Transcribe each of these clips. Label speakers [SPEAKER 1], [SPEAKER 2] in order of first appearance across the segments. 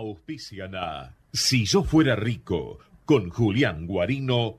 [SPEAKER 1] Auspician Si yo fuera rico con Julián Guarino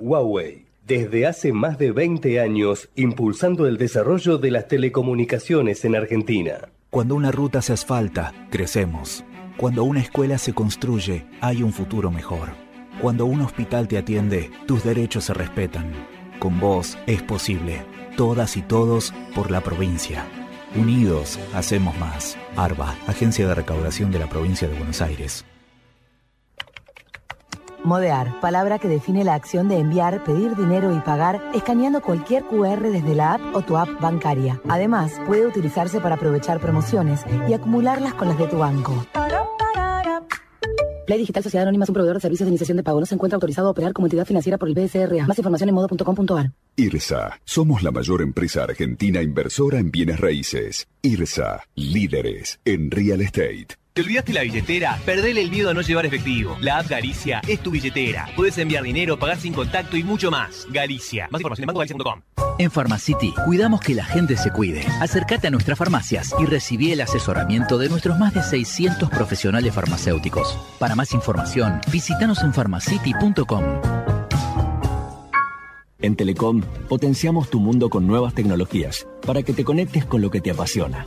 [SPEAKER 2] Huawei. Desde hace más de 20 años, impulsando el desarrollo de las telecomunicaciones en Argentina.
[SPEAKER 3] Cuando una ruta se asfalta, crecemos. Cuando una escuela se construye, hay un futuro mejor. Cuando un hospital te atiende, tus derechos se respetan. Con vos es posible. Todas y todos por la provincia. Unidos, hacemos más. ARBA, Agencia de Recaudación de la Provincia de Buenos Aires.
[SPEAKER 4] Modear, palabra que define la acción de enviar, pedir dinero y pagar escaneando cualquier QR desde la app o tu app bancaria. Además, puede utilizarse para aprovechar promociones y acumularlas con las de tu banco. Play Digital Sociedad Anónima es un proveedor de servicios de iniciación de pago. No se encuentra autorizado a operar como entidad financiera por el BSRA. Más información en modo.com.ar.
[SPEAKER 5] IRSA. Somos la mayor empresa argentina inversora en bienes raíces. IRSA. Líderes en real estate.
[SPEAKER 6] ¿Te olvidaste la billetera? Perdele el miedo a no llevar efectivo. La app Galicia es tu billetera. Puedes enviar dinero, pagar sin contacto y mucho más. Galicia. Más información en bancogalicia.com.
[SPEAKER 7] En Pharmacity cuidamos que la gente se cuide. Acércate a nuestras farmacias y recibí el asesoramiento de nuestros más de 600 profesionales farmacéuticos. Para más información, visítanos en pharmacity.com.
[SPEAKER 8] En Telecom potenciamos tu mundo con nuevas tecnologías para que te conectes con lo que te apasiona.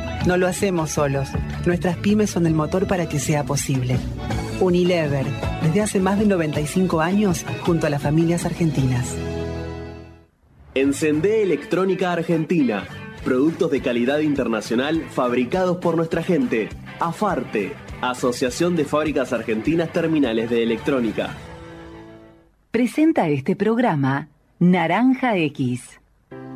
[SPEAKER 9] No lo hacemos solos. Nuestras pymes son el motor para que sea posible. Unilever, desde hace más de 95 años, junto a las familias argentinas.
[SPEAKER 10] Encendé Electrónica Argentina. Productos de calidad internacional fabricados por nuestra gente. AFARTE, Asociación de Fábricas Argentinas Terminales de Electrónica.
[SPEAKER 11] Presenta este programa Naranja X.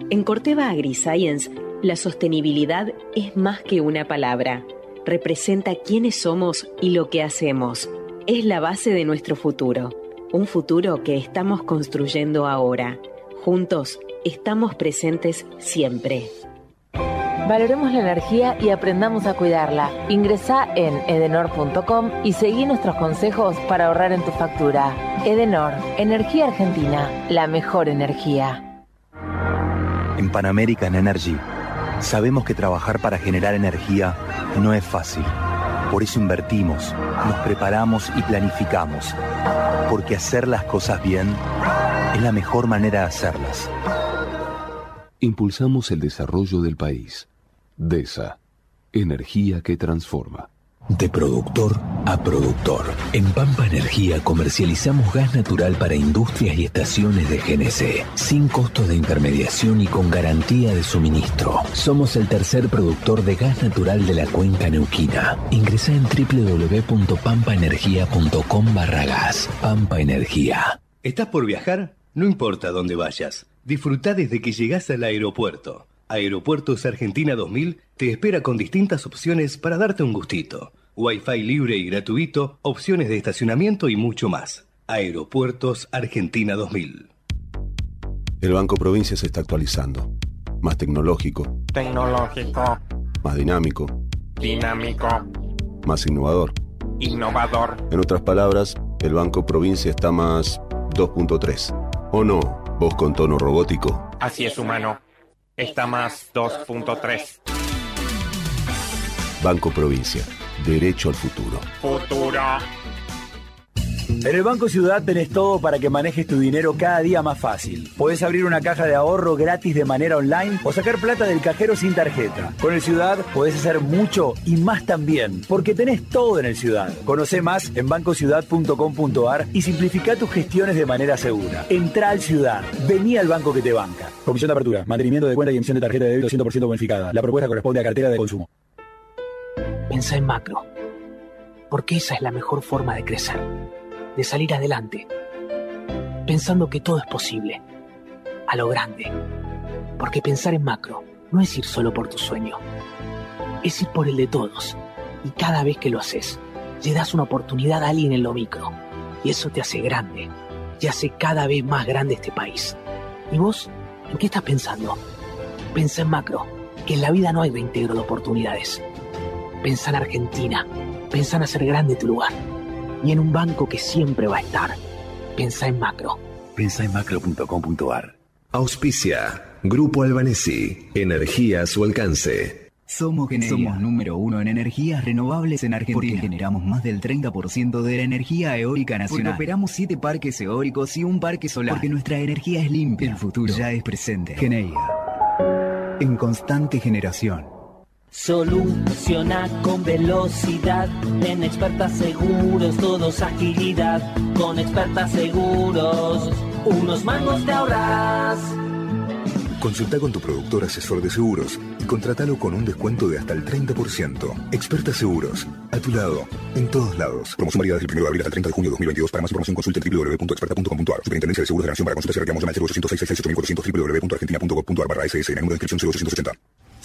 [SPEAKER 12] En Corteva AgriScience, la sostenibilidad es más que una palabra. Representa quiénes somos y lo que hacemos. Es la base de nuestro futuro. Un futuro que estamos construyendo ahora. Juntos estamos presentes siempre.
[SPEAKER 13] Valoremos la energía y aprendamos a cuidarla. Ingresa en edenor.com y seguí nuestros consejos para ahorrar en tu factura. Edenor, Energía Argentina, la mejor energía.
[SPEAKER 14] En Pan American Energy sabemos que trabajar para generar energía no es fácil. Por eso invertimos, nos preparamos y planificamos. Porque hacer las cosas bien es la mejor manera de hacerlas.
[SPEAKER 15] Impulsamos el desarrollo del país. DESA. Energía que transforma.
[SPEAKER 16] De productor a productor. En Pampa Energía comercializamos gas natural para industrias y estaciones de GNC, sin costos de intermediación y con garantía de suministro. Somos el tercer productor de gas natural de la cuenca neuquina. Ingresa en www.pampaenergia.com barra gas. Pampa Energía.
[SPEAKER 2] ¿Estás por viajar? No importa dónde vayas. Disfruta desde que llegas al aeropuerto. Aeropuertos Argentina 2000 te espera con distintas opciones para darte un gustito. Wi-Fi libre y gratuito, opciones de estacionamiento y mucho más. Aeropuertos Argentina 2000.
[SPEAKER 17] El Banco Provincia se está actualizando. Más tecnológico.
[SPEAKER 18] Tecnológico.
[SPEAKER 17] Más dinámico.
[SPEAKER 18] Dinámico.
[SPEAKER 17] Más innovador.
[SPEAKER 18] Innovador.
[SPEAKER 17] En otras palabras, el Banco Provincia está más 2.3. ¿O no? Vos con tono robótico.
[SPEAKER 18] Así es, humano. Está más 2.3.
[SPEAKER 17] Banco Provincia. Derecho al futuro.
[SPEAKER 18] Futuro. En el Banco Ciudad tenés todo para que manejes tu dinero cada día más fácil. Podés abrir una caja de ahorro gratis de manera online o sacar plata del cajero sin tarjeta. Con el Ciudad podés hacer mucho y más también, porque tenés todo en el Ciudad. Conoce más en bancociudad.com.ar y simplifica tus gestiones de manera segura. Entra al Ciudad. Vení al banco que te banca. Comisión de apertura, mantenimiento de cuenta y emisión de tarjeta de débito 100% bonificada. La propuesta corresponde a cartera de consumo.
[SPEAKER 19] Pensá en macro, porque esa es la mejor forma de crecer, de salir adelante, pensando que todo es posible, a lo grande, porque pensar en macro no es ir solo por tu sueño, es ir por el de todos, y cada vez que lo haces, le das una oportunidad a alguien en lo micro, y eso te hace grande, y hace cada vez más grande este país. ¿Y vos? ¿En qué estás pensando? Pensa en macro, que en la vida no hay reintegro de oportunidades. Pensa en Argentina, pensa en hacer grande tu lugar, y en un banco que siempre va a estar. Pensa en macro.
[SPEAKER 17] Pensa en macro.com.ar. Auspicia. Grupo Albanesi. Energía a su alcance.
[SPEAKER 1] Somos, Somos número uno en energías renovables en Argentina. Porque generamos más del 30% de la energía eólica nacional. Porque operamos siete parques eólicos y un parque solar. Porque nuestra energía es limpia. El futuro ya es presente. Geneia. En constante generación.
[SPEAKER 12] Soluciona con velocidad. En expertas seguros, todos agilidad. Con expertas seguros, unos mangos te ahorras.
[SPEAKER 17] Consulta con tu productor asesor de seguros y contrátalo con un descuento de hasta el 30%. Experta Seguros, a tu lado, en todos lados. Promoción válida desde el 1 de abril hasta el 30 de junio de 2022. Para más información consulte en www.experta.com.ar. Superintendencia de Seguros de la Nación para consultas y reclamos llama al 0800 www.argentina.gov.ar barra SS en el número de inscripción 0880.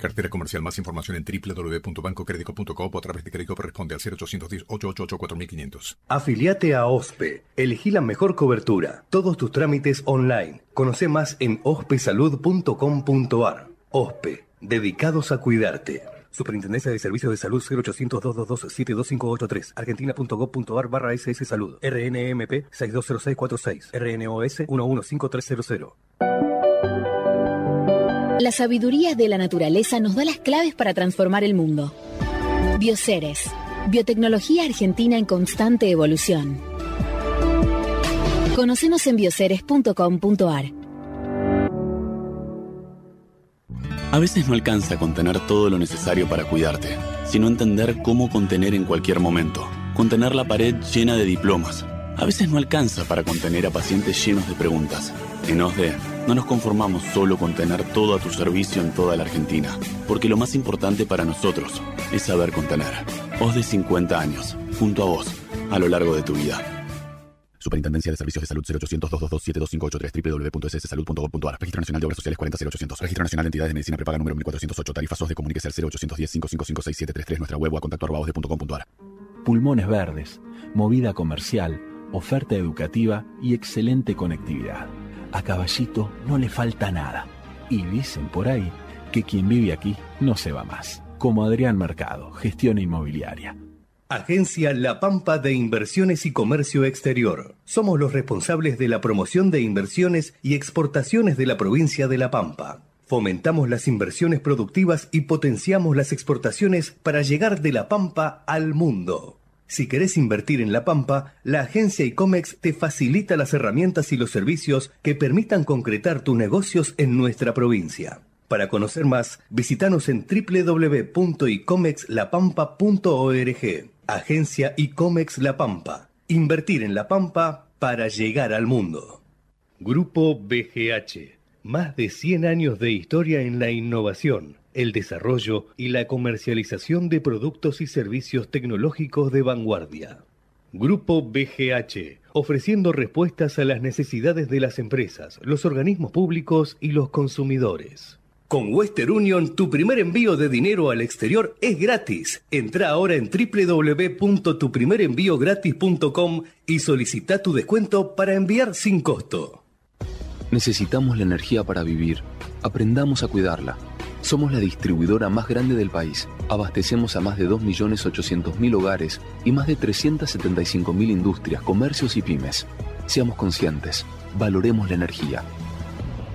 [SPEAKER 20] Cartera comercial. Más información en www.bancocredico.com o a través de crédito corresponde al 0810-888-4500.
[SPEAKER 2] Afiliate a OSPE. Elegí la mejor cobertura. Todos tus trámites online. Conoce más en ospesalud.com.ar. OSPE. Dedicados a cuidarte. Superintendencia de Servicios de Salud 0800-222-72583. Argentina.gov.ar barra SS Salud. RNMP 620646. RNOS 115300.
[SPEAKER 21] La sabiduría de la naturaleza nos da las claves para transformar el mundo. Bioceres, biotecnología argentina en constante evolución. Conocenos en bioceres.com.ar.
[SPEAKER 22] A veces no alcanza contener todo lo necesario para cuidarte, sino entender cómo contener en cualquier momento. Contener la pared llena de diplomas. A veces no alcanza para contener a pacientes llenos de preguntas. En OSDE no nos conformamos solo con tener todo a tu servicio en toda la Argentina, porque lo más importante para nosotros es saber contener. OSDE 50 años, junto a vos, a lo largo de tu vida.
[SPEAKER 23] Superintendencia de Servicios de Salud 0800-222-72583 www.sssalud.gov.ar Registro Nacional de Obras Sociales 40800 Registro Nacional de Entidades de Medicina Prepaga número 1408 Tarifas de Comuníquese al 0810 555 6733 Nuestra web o a contacto arroba osde.com.ar
[SPEAKER 3] Pulmones verdes, movida comercial, oferta educativa y excelente conectividad. A Caballito no le falta nada. Y dicen por ahí que quien vive aquí no se va más. Como Adrián Mercado, gestión inmobiliaria.
[SPEAKER 2] Agencia La Pampa de Inversiones y Comercio Exterior. Somos los responsables de la promoción de inversiones y exportaciones de la provincia de La Pampa. Fomentamos las inversiones productivas y potenciamos las exportaciones para llegar de La Pampa al mundo. Si querés invertir en La Pampa, la agencia ICOMEX te facilita las herramientas y los servicios que permitan concretar tus negocios en nuestra provincia. Para conocer más, visitanos en www.icomexlapampa.org. Agencia ICOMEX La Pampa. Invertir en La Pampa para llegar al mundo. Grupo BGH. Más de 100 años de historia en la innovación el desarrollo y la comercialización de productos y servicios tecnológicos de vanguardia. Grupo BGH, ofreciendo respuestas a las necesidades de las empresas, los organismos públicos y los consumidores. Con Western Union, tu primer envío de dinero al exterior es gratis. Entra ahora en www.tuprimerenviogratis.com y solicita tu descuento para enviar sin costo.
[SPEAKER 15] Necesitamos la energía para vivir. Aprendamos a cuidarla. Somos la distribuidora más grande del país. Abastecemos a más de 2.800.000 hogares y más de 375.000 industrias, comercios y pymes. Seamos conscientes. Valoremos la energía.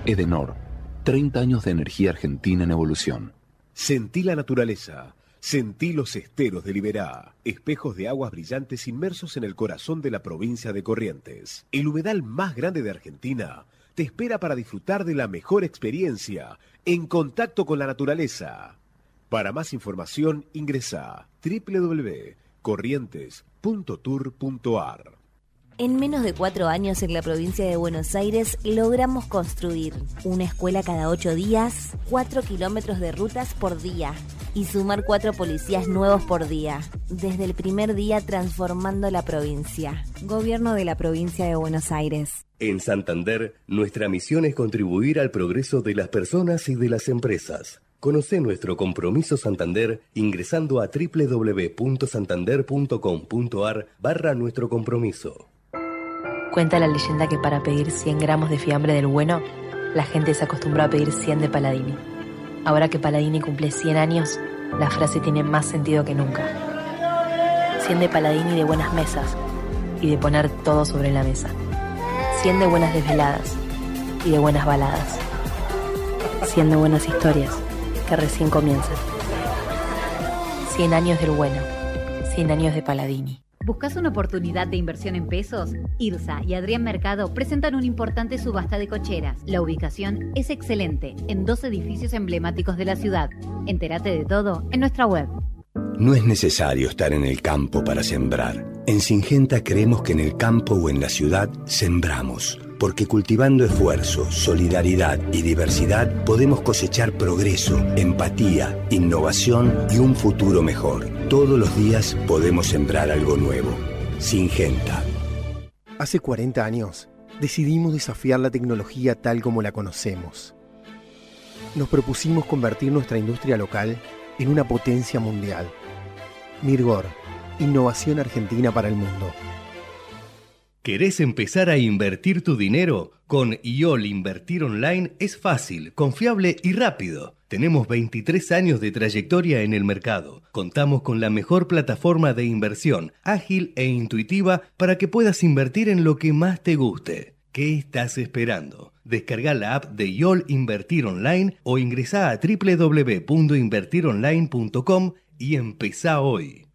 [SPEAKER 15] Edenor. 30 años de energía argentina en evolución.
[SPEAKER 5] Sentí la naturaleza. Sentí los esteros de Liberá, espejos de aguas brillantes inmersos en el corazón de la provincia de Corrientes. El humedal más grande de Argentina te espera para disfrutar de la mejor experiencia en contacto con la naturaleza. Para más información ingresa www.corrientes.tour.ar.
[SPEAKER 24] En menos de cuatro años en la provincia de Buenos Aires logramos construir una escuela cada ocho días, cuatro kilómetros de rutas por día y sumar cuatro policías nuevos por día. Desde el primer día transformando la provincia. Gobierno de la provincia de Buenos Aires.
[SPEAKER 2] En Santander, nuestra misión es contribuir al progreso de las personas y de las empresas. Conoce nuestro compromiso Santander ingresando a www.santander.com.ar barra nuestro compromiso.
[SPEAKER 25] Cuenta la leyenda que para pedir 100 gramos de fiambre del bueno, la gente se acostumbró a pedir 100 de Paladini. Ahora que Paladini cumple 100 años, la frase tiene más sentido que nunca. 100 de Paladini de buenas mesas y de poner todo sobre la mesa. 100 de buenas desveladas y de buenas baladas. 100 de buenas historias que recién comienzan. 100 años del bueno. 100 años de Paladini.
[SPEAKER 26] ¿Buscas una oportunidad de inversión en pesos? IRSA y Adrián Mercado presentan una importante subasta de cocheras. La ubicación es excelente, en dos edificios emblemáticos de la ciudad. Entérate de todo en nuestra web.
[SPEAKER 16] No es necesario estar en el campo para sembrar. En Singenta creemos que en el campo o en la ciudad sembramos, porque cultivando esfuerzo, solidaridad y diversidad podemos cosechar progreso, empatía, innovación y un futuro mejor. Todos los días podemos sembrar algo nuevo. Singenta.
[SPEAKER 27] Hace 40 años decidimos desafiar la tecnología tal como la conocemos. Nos propusimos convertir nuestra industria local en una potencia mundial. Mirgor, innovación argentina para el mundo.
[SPEAKER 2] ¿Querés empezar a invertir tu dinero? Con IOL Invertir Online es fácil, confiable y rápido. Tenemos 23 años de trayectoria en el mercado. Contamos con la mejor plataforma de inversión, ágil e intuitiva para que puedas invertir en lo que más te guste. ¿Qué estás esperando? Descarga la app de IOL Invertir Online o ingresa a www.invertironline.com y empezá hoy.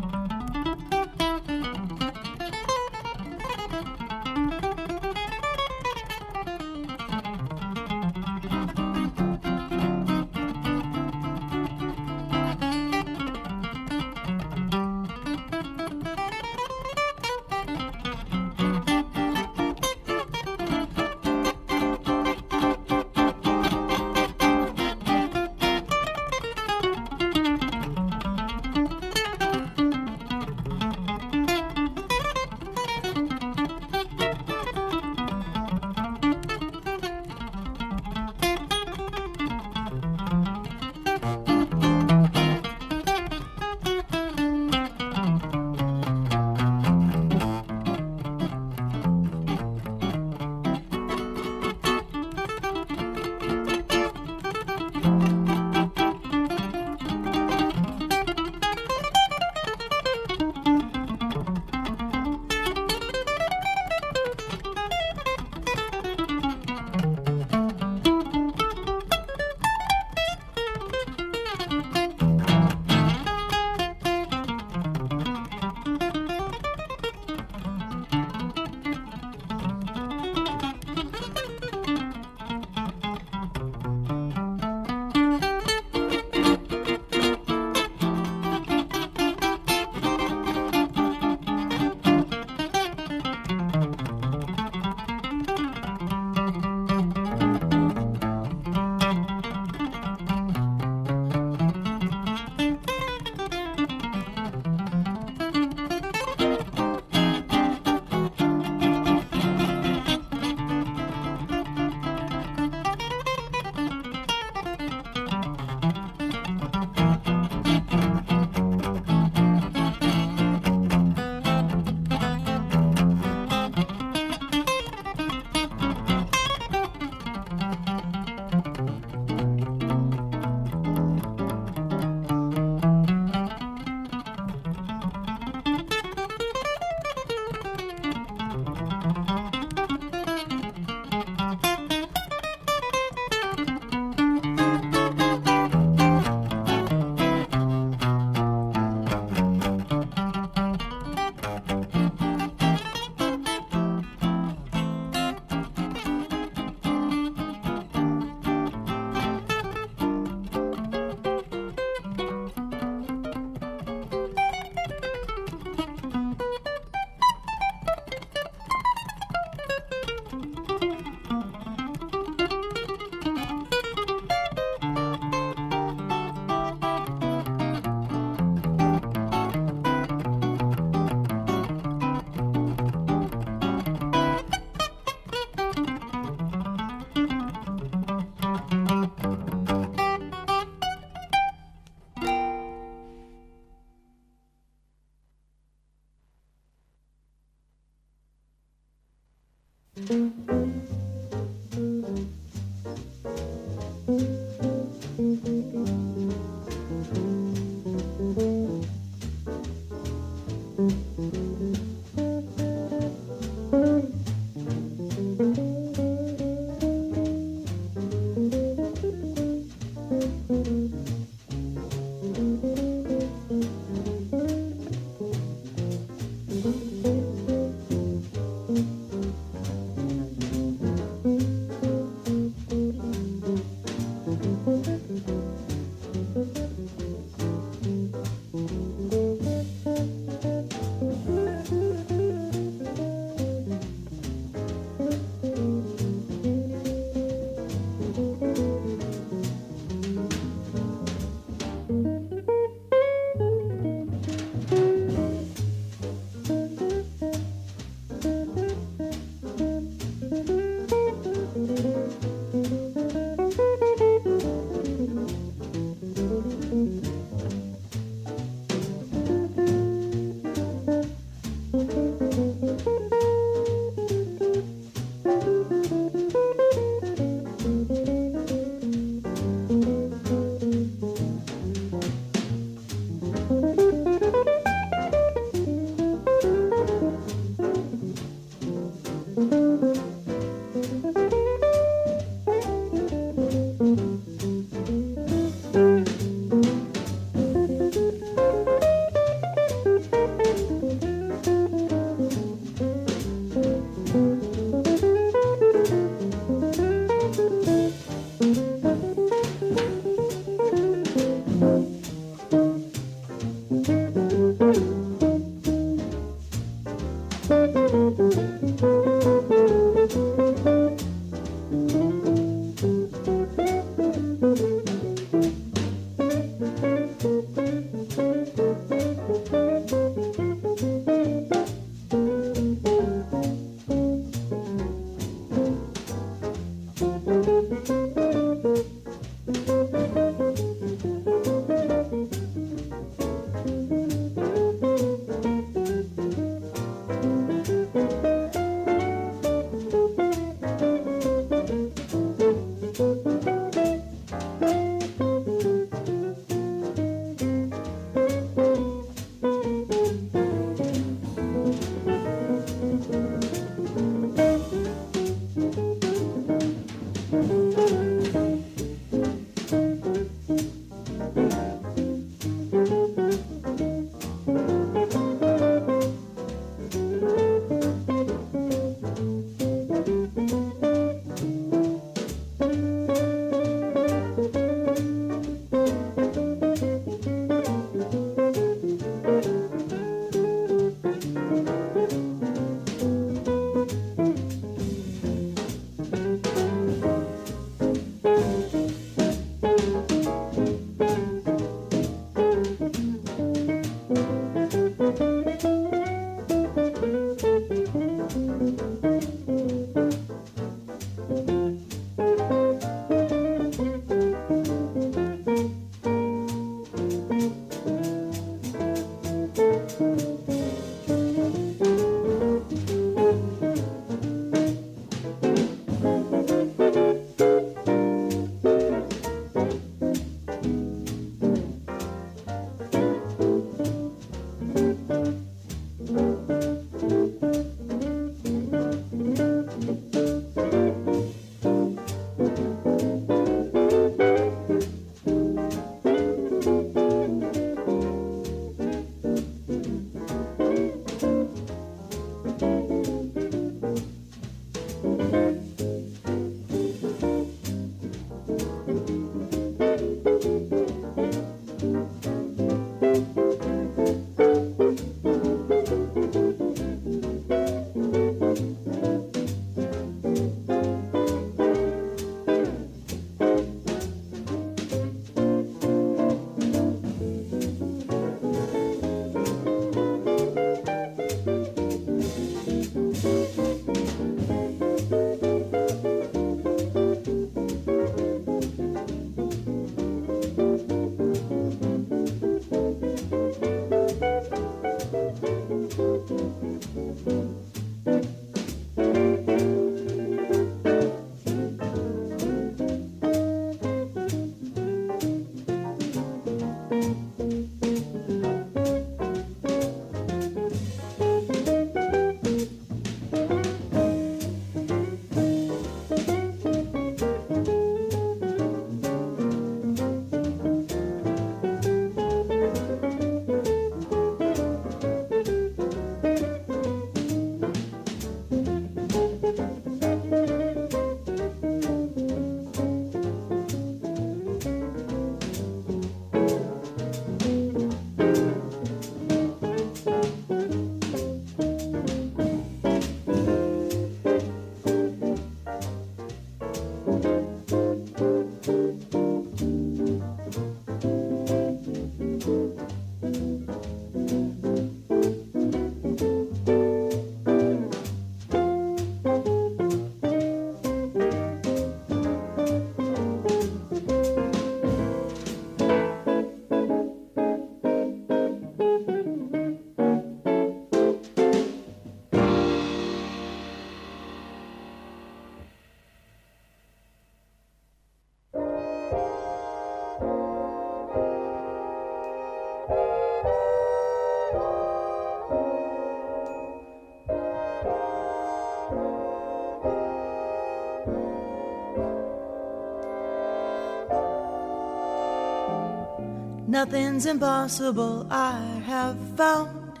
[SPEAKER 28] Nothing's impossible, I have found.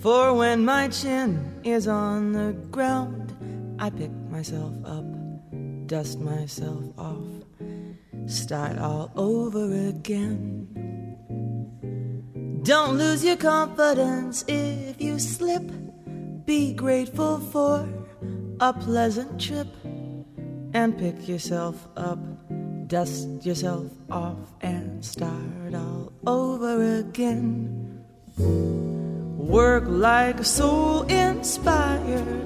[SPEAKER 28] For when my chin is on the ground, I pick myself up, dust myself off, start all over again. Don't lose your confidence if you slip. Be grateful for a pleasant trip and pick yourself up, dust yourself off, and start all over again. Work like a soul inspired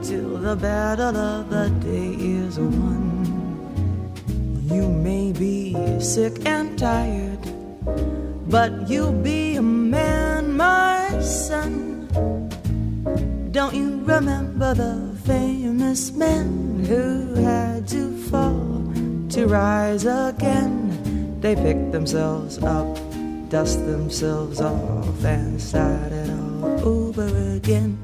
[SPEAKER 28] till the battle of the day is won. You may be sick and tired, but you'll be a man, my son. Don't you remember the famous men who rise again? They picked themselves up, dust themselves off, and started all over again.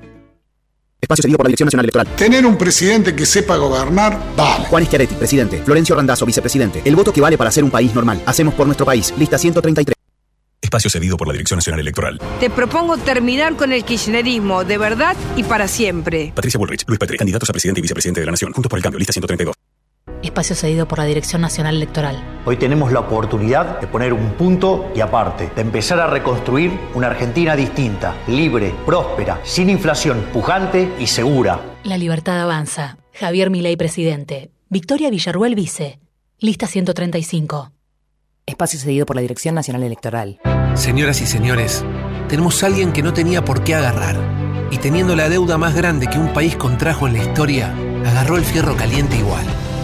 [SPEAKER 29] Espacio cedido por la Dirección Nacional Electoral.
[SPEAKER 30] Tener un presidente que sepa gobernar, vale.
[SPEAKER 29] Juan Schiaretti, presidente. Florencio Randazzo, vicepresidente. El voto que vale para ser un país normal. Hacemos por nuestro país. Lista 133.
[SPEAKER 17] Espacio cedido por la Dirección Nacional Electoral.
[SPEAKER 31] Te propongo terminar con el kirchnerismo de verdad y para siempre.
[SPEAKER 17] Patricia Bullrich, Luis Petri, candidatos a presidente y vicepresidente de la Nación. Juntos por el cambio. Lista 132.
[SPEAKER 32] Espacio cedido por la Dirección Nacional Electoral.
[SPEAKER 33] Hoy tenemos la oportunidad de poner un punto y aparte, de empezar a reconstruir una Argentina distinta, libre, próspera, sin inflación, pujante y segura.
[SPEAKER 32] La libertad avanza. Javier Milei, presidente. Victoria Villarruel, vice. Lista 135.
[SPEAKER 34] Espacio cedido por la Dirección Nacional Electoral.
[SPEAKER 35] Señoras y señores, tenemos a alguien que no tenía por qué agarrar. Y teniendo la deuda más grande que un país contrajo en la historia, agarró el fierro caliente igual.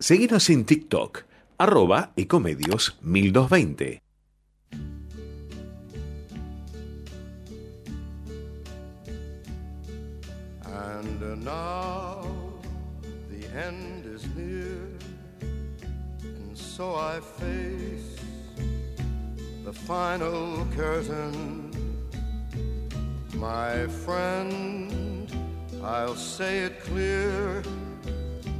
[SPEAKER 36] Seguinos en TikTok, arroba ecomedios 1220.
[SPEAKER 37] And now the end is near, and so I face the final curtain. My friend, I'll say it clear,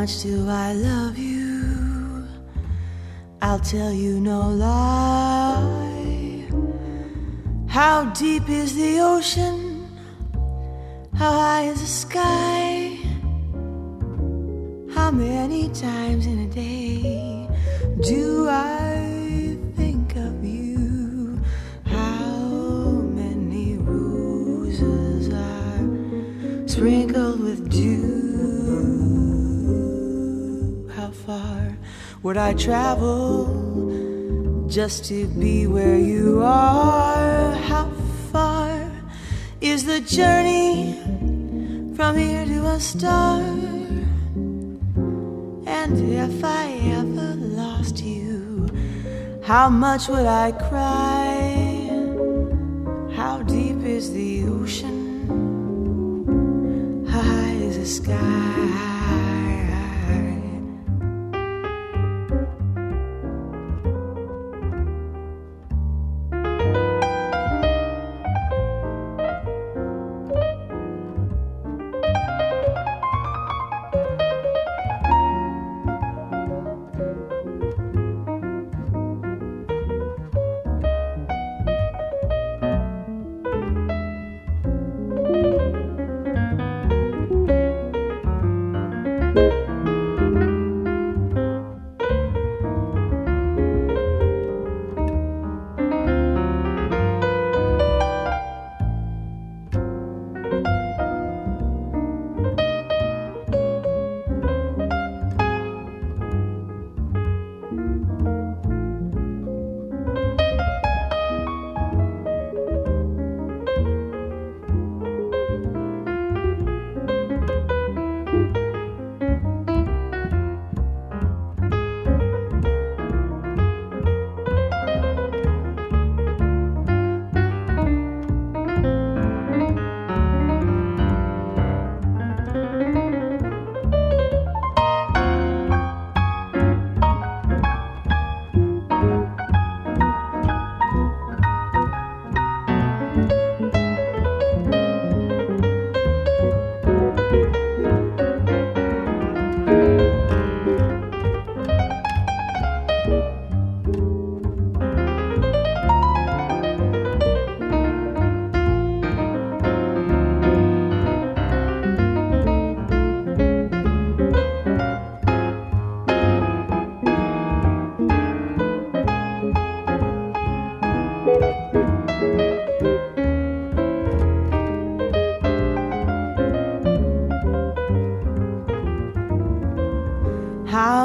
[SPEAKER 28] much do I love you? I'll tell you no lie. How deep is the ocean? How high is the sky? How many times in a day do I would I travel just to be where you are? How far is the journey from here to a star? And if I ever lost you, how much would I cry?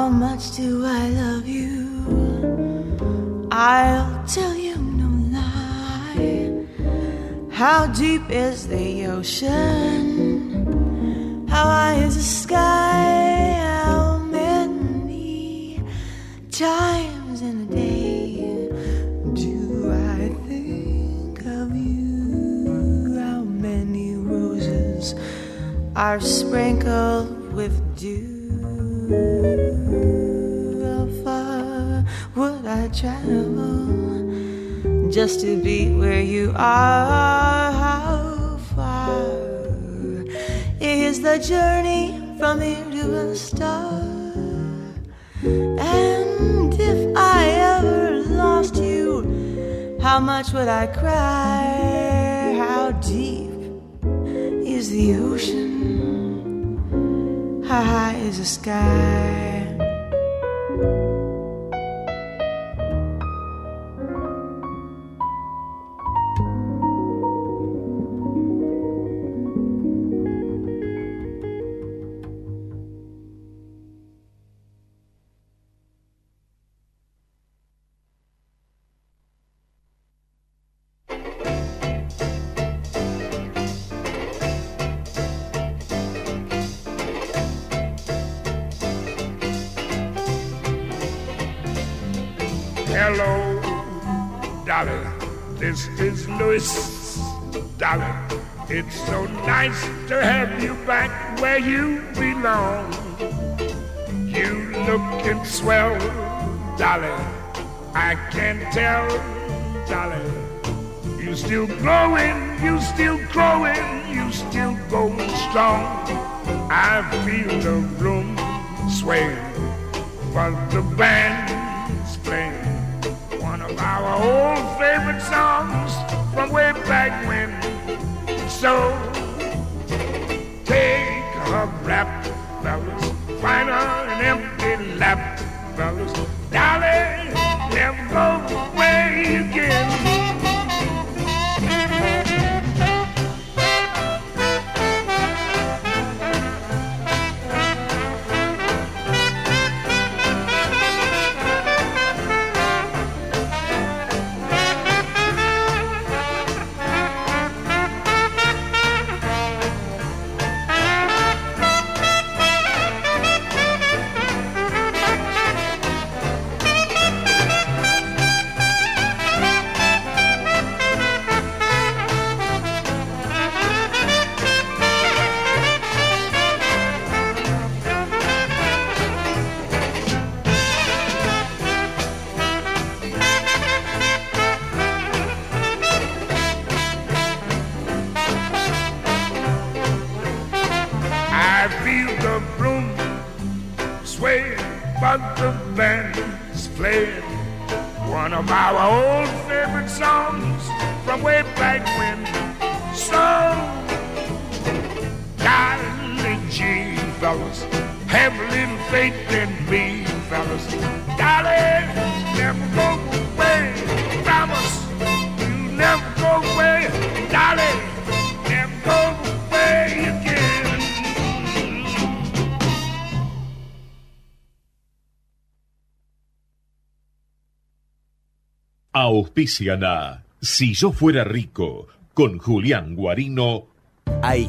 [SPEAKER 28] How much do I love you? I'll tell you no lie. How deep is the ocean? How high is the sky? How many times in a day do I think of you? How many roses are sprinkled with dew? Travel just to be where you are? How far is the journey from here to a star? And if I ever lost you, how much would I cry? How deep is the ocean? How high is the sky?
[SPEAKER 38] This is Louis. It's so nice to have you back where you belong. You looking swell, Dolly. I can tell, Dolly. You still growing, you still growing, you still going strong. I feel the room swaying, but the band's playing our old favorite songs from way back when. So take a rap, fellas. Find an empty lap, fellas. Dolly, never go away again. Playing one of our old favorite songs from way back when. So, darling G, fellas, have a little faith in me, fellas. Darling, never go
[SPEAKER 39] Auspician Si yo fuera rico con Julián Guarino.
[SPEAKER 40] Ahí,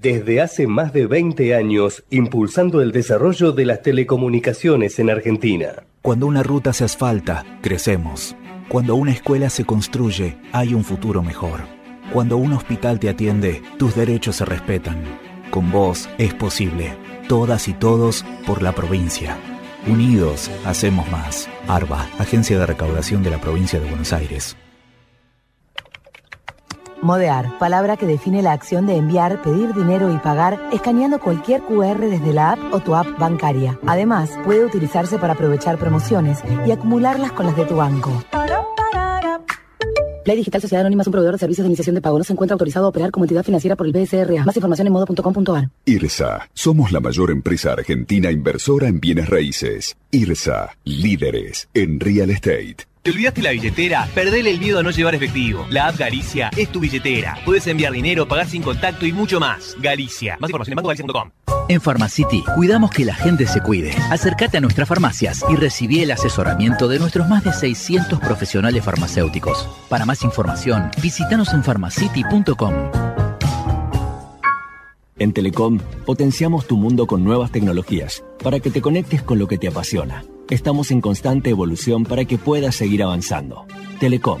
[SPEAKER 2] Desde hace más de 20 años, impulsando el desarrollo de las telecomunicaciones en Argentina.
[SPEAKER 3] Cuando una ruta se asfalta, crecemos. Cuando una escuela se construye, hay un futuro mejor. Cuando un hospital te atiende, tus derechos se respetan. Con vos es posible. Todas y todos por la provincia. Unidos, hacemos más. ARBA, Agencia de Recaudación de la Provincia de Buenos Aires.
[SPEAKER 4] Modear, palabra que define la acción de enviar, pedir dinero y pagar escaneando cualquier QR desde la app o tu app bancaria. Además, puede utilizarse para aprovechar promociones y acumularlas con las de tu banco. Play Digital Sociedad Anónima es un proveedor de servicios de iniciación de pago. No se encuentra autorizado a operar como entidad financiera por el BSRA. Más información en modo.com.ar.
[SPEAKER 5] IRSA, somos la mayor empresa argentina inversora en bienes raíces. IRSA, líderes en real estate.
[SPEAKER 41] ¿Te olvidaste la billetera? Perdele el miedo a no llevar efectivo. La app Galicia es tu billetera. Puedes enviar dinero, pagar sin contacto y mucho más. Galicia. Más información en bancogalicia.com.
[SPEAKER 42] En Pharmacity cuidamos que la gente se cuide. Acércate a nuestras farmacias y recibí el asesoramiento de nuestros más de 600 profesionales farmacéuticos. Para más información, visítanos en pharmacity.com.
[SPEAKER 43] En Telecom potenciamos tu mundo con nuevas tecnologías para que te conectes con lo que te apasiona. Estamos en constante evolución para que puedas seguir avanzando. Telecom.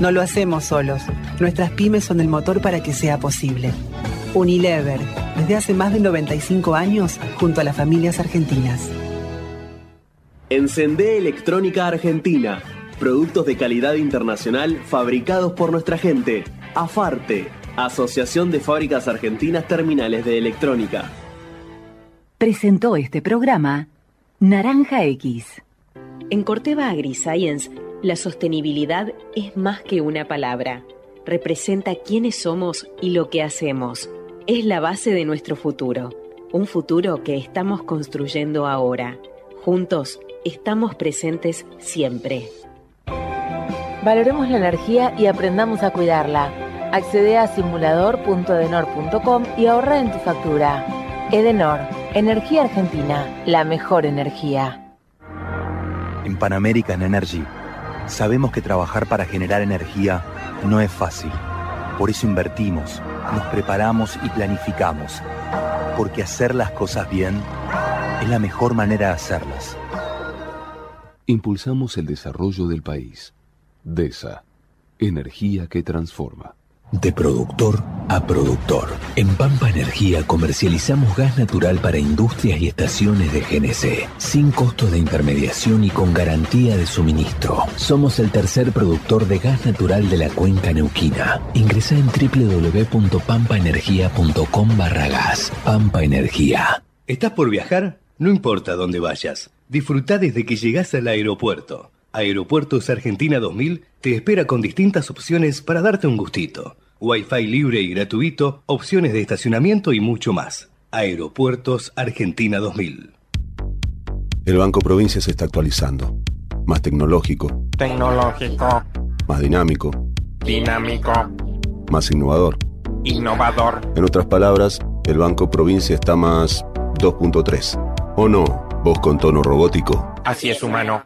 [SPEAKER 9] No lo hacemos solos. Nuestras pymes son el motor para que sea posible. Unilever, desde hace más de 95 años, junto a las familias argentinas.
[SPEAKER 10] Encendé Electrónica Argentina. Productos de calidad internacional fabricados por nuestra gente. AFARTE, Asociación de Fábricas Argentinas Terminales de Electrónica.
[SPEAKER 44] Presentó este programa Naranja X.
[SPEAKER 12] En Corteva AgriScience, la sostenibilidad es más que una palabra. Representa quiénes somos y lo que hacemos. Es la base de nuestro futuro. Un futuro que estamos construyendo ahora. Juntos estamos presentes siempre.
[SPEAKER 13] Valoremos la energía y aprendamos a cuidarla. Accede a simulador.edenor.com y ahorra en tu factura. Edenor, Energía Argentina, la mejor energía.
[SPEAKER 45] En Pan American Energy
[SPEAKER 3] Sabemos que trabajar para generar energía no es fácil. Por eso invertimos, nos preparamos y planificamos. Porque hacer las cosas bien es la mejor manera de hacerlas.
[SPEAKER 15] Impulsamos el desarrollo del país. DESA. Energía que transforma.
[SPEAKER 16] De productor a productor. En Pampa Energía comercializamos gas natural para industrias y estaciones de GNC, sin costo de intermediación y con garantía de suministro. Somos el tercer productor de gas natural de la cuenca neuquina. Ingresa en www.pampaenergia.com barra gas. Pampa Energía.
[SPEAKER 2] ¿Estás por viajar? No importa dónde vayas. Disfruta desde que llegas al aeropuerto. Aeropuertos Argentina 2000 te espera con distintas opciones para darte un gustito. Wi-Fi libre y gratuito, opciones de estacionamiento y mucho más. Aeropuertos Argentina 2000.
[SPEAKER 46] El Banco Provincia se está actualizando. Más tecnológico.
[SPEAKER 13] Tecnológico.
[SPEAKER 46] Más dinámico.
[SPEAKER 13] Dinámico.
[SPEAKER 46] Más innovador.
[SPEAKER 13] Innovador.
[SPEAKER 46] En otras palabras, el Banco Provincia está más 2.3. ¿O no? Vos con tono robótico.
[SPEAKER 13] Así es, humano.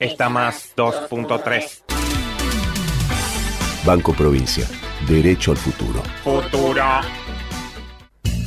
[SPEAKER 13] Está más 2.3.
[SPEAKER 46] Banco Provincia. Derecho al futuro.
[SPEAKER 13] Futuro.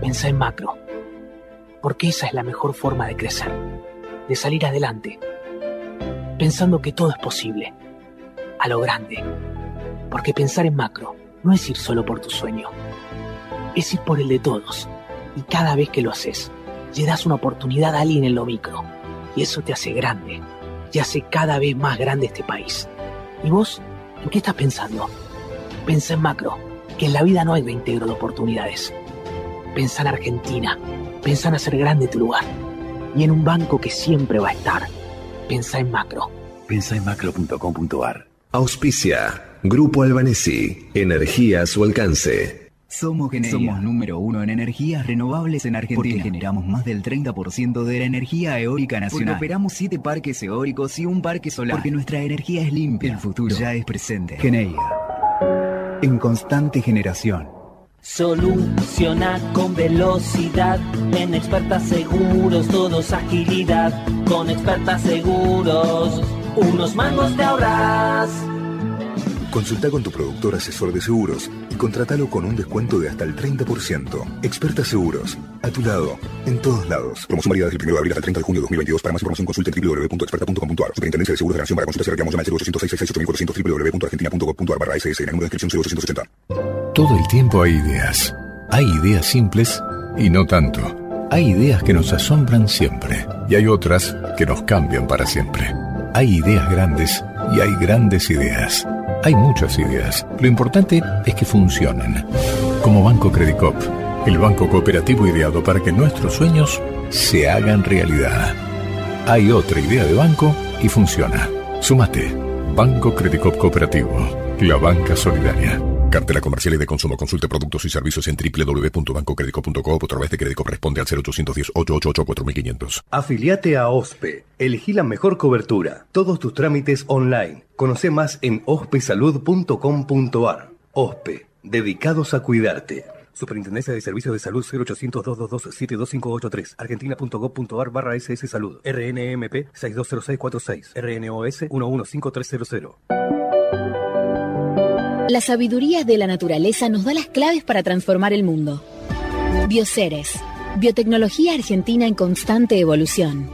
[SPEAKER 19] Pensá en macro, porque esa es la mejor forma de crecer, de salir adelante, pensando que todo es posible, a lo grande, porque pensar en macro no es ir solo por tu sueño, es ir por el de todos, y cada vez que lo haces, le das una oportunidad a alguien en lo micro, y eso te hace grande, y hace cada vez más grande este país. ¿Y vos? ¿En qué estás pensando? Pensa en macro, que en la vida no hay reintegro de oportunidades Pensá en Argentina. Pensá en hacer grande tu lugar. Y en un banco que siempre va a estar. Pensá en macro.
[SPEAKER 16] Pensá en macro.com.ar.
[SPEAKER 5] Auspicia. Grupo Albanesi. Energía a su alcance.
[SPEAKER 47] Somos Somos número uno en energías renovables en Argentina. Porque generamos más del 30% de la energía eólica nacional. Porque operamos siete parques eólicos y un parque solar. Porque nuestra energía es limpia. El futuro ya es presente. Geneia. En constante generación.
[SPEAKER 12] Soluciona con velocidad. En expertas seguros, todos agilidad. Con expertas seguros, unos mangos te ahorras.
[SPEAKER 17] Consulta con tu productor asesor de seguros y contratalo con un descuento de hasta el 30%. Experta Seguros, a tu lado, en todos lados. Promoción válida desde el 1 de abril hasta el 30 de junio de 2022. Para más información consulte www.experta.com.ar. Superintendencia de Seguros de Nación para consultas y reclamos llama al 0806 www.argentina.gov.ar barra SS en el número de inscripción 0880.
[SPEAKER 20] Todo el tiempo hay ideas. Hay ideas simples y no tanto. Hay ideas que nos asombran siempre y hay otras que nos cambian para siempre. Hay ideas grandes y hay grandes ideas. Hay muchas ideas. Lo importante es que funcionen. Como Banco Credicop, el banco cooperativo ideado para que nuestros sueños se hagan realidad. Hay otra idea de banco y funciona. Sumate. Banco Credicop Cooperativo. La banca solidaria.
[SPEAKER 17] Cartela comercial y de consumo. Consulte productos y servicios en www.bancocredico.com o a través de crédito responde al 0810-888-4500.
[SPEAKER 2] Afiliate a OSPE. Elegí la mejor cobertura. Todos tus trámites online. Conoce más en ospesalud.com.ar. OSPE. Dedicados a cuidarte. Superintendencia de Servicios de Salud 0800-222-72583. Argentina.gov.ar barra SS Salud. RNMP 620646. RNOS 115300.
[SPEAKER 21] La sabiduría de la naturaleza nos da las claves para transformar el mundo. Bioceres. Biotecnología argentina en constante evolución.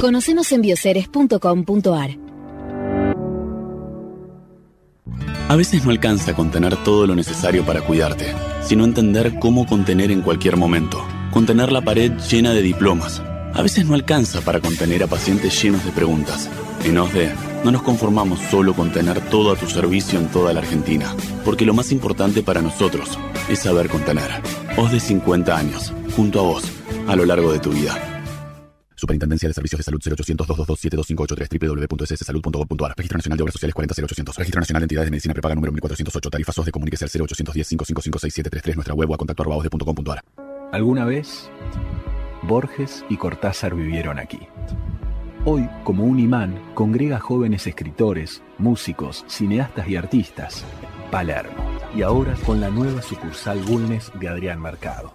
[SPEAKER 21] Conocenos en bioceres.com.ar.
[SPEAKER 22] A veces no alcanza contener todo lo necesario para cuidarte, sino entender cómo contener en cualquier momento. Contener la pared llena de diplomas. A veces no alcanza para contener a pacientes llenos de preguntas. En OSDE, no nos conformamos solo con tener todo a tu servicio en toda la Argentina, porque lo más importante para nosotros es saber contener. OSDE 50 años, junto a vos, a lo largo de tu vida.
[SPEAKER 23] Superintendencia de Servicios de Salud 0800-222-72583 www.sssalud.gov.ar Registro Nacional de Obras Sociales 40800 Registro Nacional de Entidades de Medicina Prepaga número 1408 Tarifa SOS de Comuníquese al 0810 5556 Nuestra web o a contacto arroba osde.com.ar
[SPEAKER 48] Alguna vez, Borges y Cortázar vivieron aquí. Hoy, como un imán, congrega jóvenes escritores, músicos, cineastas y artistas. Palermo. Y ahora con la nueva sucursal Bulnes de Adrián Mercado.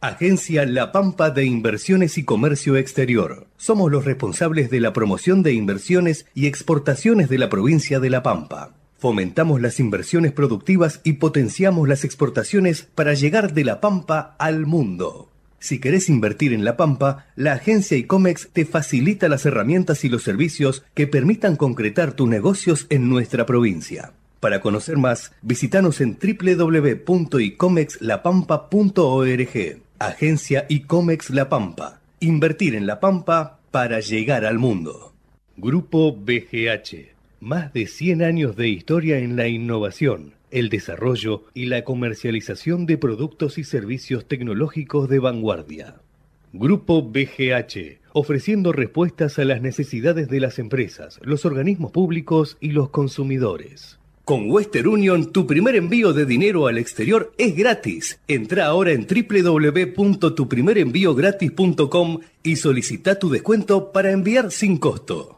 [SPEAKER 2] Agencia La Pampa de Inversiones y Comercio Exterior. Somos los responsables de la promoción de inversiones y exportaciones de la provincia de La Pampa. Fomentamos las inversiones productivas y potenciamos las exportaciones para llegar de La Pampa al mundo. Si querés invertir en La Pampa, la agencia ICOMEX te facilita las herramientas y los servicios que permitan concretar tus negocios en nuestra provincia. Para conocer más, visitanos en www.icomexlapampa.org. Agencia ICOMEX La Pampa. Invertir en La Pampa para llegar al mundo. Grupo BGH. Más de 100 años de historia en la innovación, el desarrollo y la comercialización de productos y servicios tecnológicos de vanguardia. Grupo BGH, ofreciendo respuestas a las necesidades de las empresas, los organismos públicos y los consumidores. Con Western Union, tu primer envío de dinero al exterior es gratis. Entra ahora en www.tuprimerenviogratis.com y solicita tu descuento para enviar sin costo.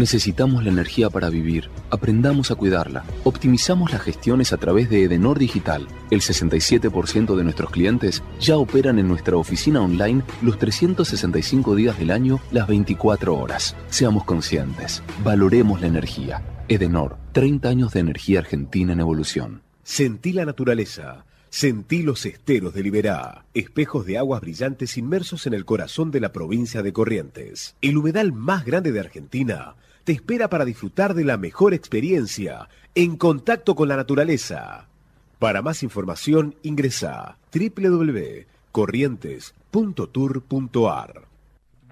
[SPEAKER 15] Necesitamos la energía para vivir. Aprendamos a cuidarla. Optimizamos las gestiones a través de Edenor Digital. El 67% de nuestros clientes ya operan en nuestra oficina online los 365 días del año, las 24 horas. Seamos conscientes. Valoremos la energía. Edenor, 30 años de energía argentina en evolución.
[SPEAKER 5] Sentí la naturaleza. Sentí los esteros de Liberá, espejos de aguas brillantes inmersos en el corazón de la provincia de Corrientes. El humedal más grande de Argentina te espera para disfrutar de la mejor experiencia en contacto con la naturaleza. Para más información ingresa www.corrientes.tour.ar.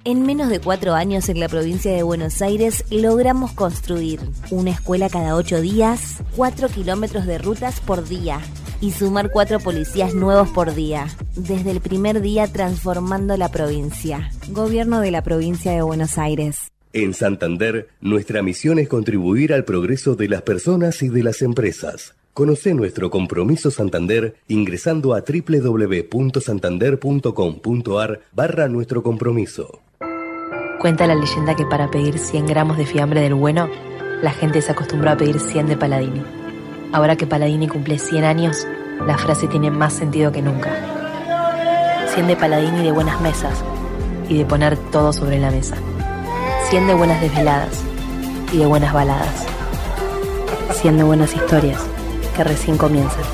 [SPEAKER 49] En menos de cuatro años en la provincia de Buenos Aires logramos construir una escuela cada ocho días, cuatro kilómetros de rutas por día y sumar cuatro policías nuevos por día. Desde el primer día transformando la provincia. Gobierno de la provincia de Buenos Aires.
[SPEAKER 2] En Santander, nuestra misión es contribuir al progreso de las personas y de las empresas. Conoce nuestro compromiso Santander ingresando a www.santander.com.ar barra nuestro compromiso.
[SPEAKER 25] Cuenta la leyenda que para pedir 100 gramos de fiambre del bueno, la gente se acostumbró a pedir 100 de Paladini. Ahora que Paladini cumple 100 años, la frase tiene más sentido que nunca. 100 de Paladini de buenas mesas y de poner todo sobre la mesa. 100 de buenas desveladas y de buenas baladas. 100 de buenas historias que recién comienzan.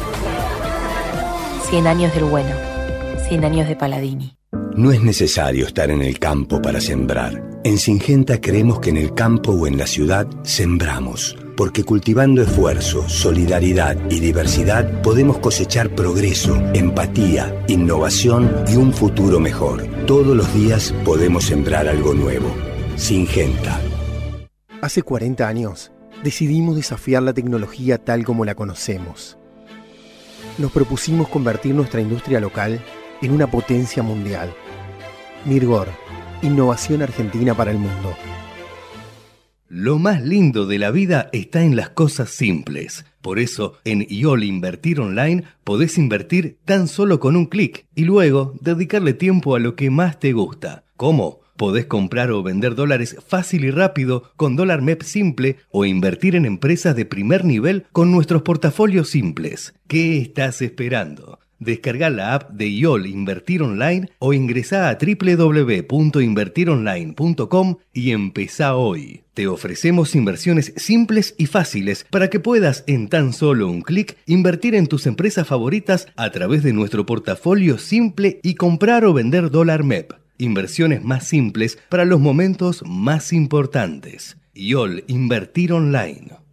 [SPEAKER 25] 100 años del bueno. 100 años de Paladini.
[SPEAKER 50] No es necesario estar en el campo para sembrar. En Singenta creemos que en el campo o en la ciudad sembramos, porque cultivando esfuerzo, solidaridad y diversidad podemos cosechar progreso, empatía, innovación y un futuro mejor. Todos los días podemos sembrar algo nuevo. Singenta.
[SPEAKER 51] Hace 40 años decidimos desafiar la tecnología tal como la conocemos. Nos propusimos convertir nuestra industria local en una potencia mundial. Mirgor, innovación argentina para el mundo.
[SPEAKER 2] Lo más lindo de la vida está en las cosas simples. Por eso, en IOL Invertir Online podés invertir tan solo con un clic y luego dedicarle tiempo a lo que más te gusta. ¿Cómo? Podés comprar o vender dólares fácil y rápido con dólar MEP simple o invertir en empresas de primer nivel con nuestros portafolios simples. ¿Qué estás esperando? Descarga la app de IOL Invertir Online o ingresa a www.invertironline.com y empezá hoy. Te ofrecemos inversiones simples y fáciles para que puedas en tan solo un clic invertir en tus empresas favoritas a través de nuestro portafolio simple y comprar o vender dólar MEP. Inversiones más simples para los momentos más importantes. YOL Invertir Online.